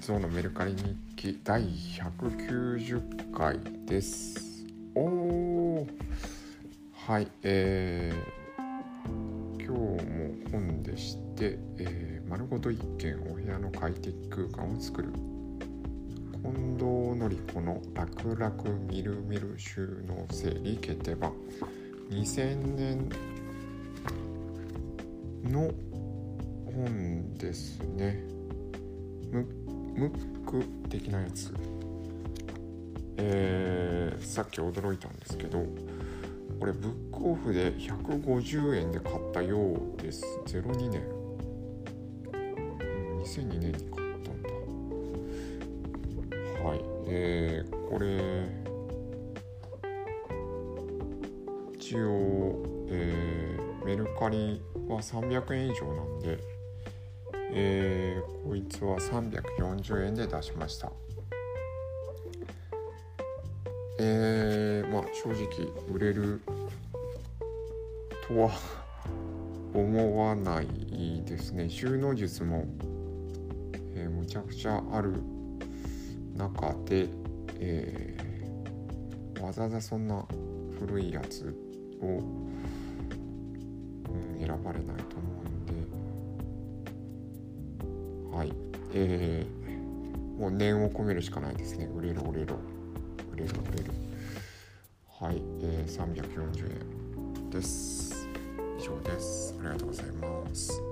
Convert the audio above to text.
ゾウのメルカリ日記第190回です。おー。はいえー、今日も本でして、えー丸ごと一軒お部屋の快適空間を作る。近藤のり子の楽々みるみる収納整理決定版2000年の本ですね。ムック的なやつ。えーさっき驚いたんですけどこれブックオフで150円で買ったようです。02年。2002年に買ったんだ。はい。えー、これ一応、えーメルカリは300円以上なんでえーこいつは340円で出しました。えーまあ正直売れるとは思わないですね。収納術も、えーむちゃくちゃある中で、えーわざわざそんな古いやつを、うん、選ばれないと思うんではい。えー、もう念を込めるしかないですね。売れる売れる売れる売れるはい、えー、340円です。以上です。ありがとうございます。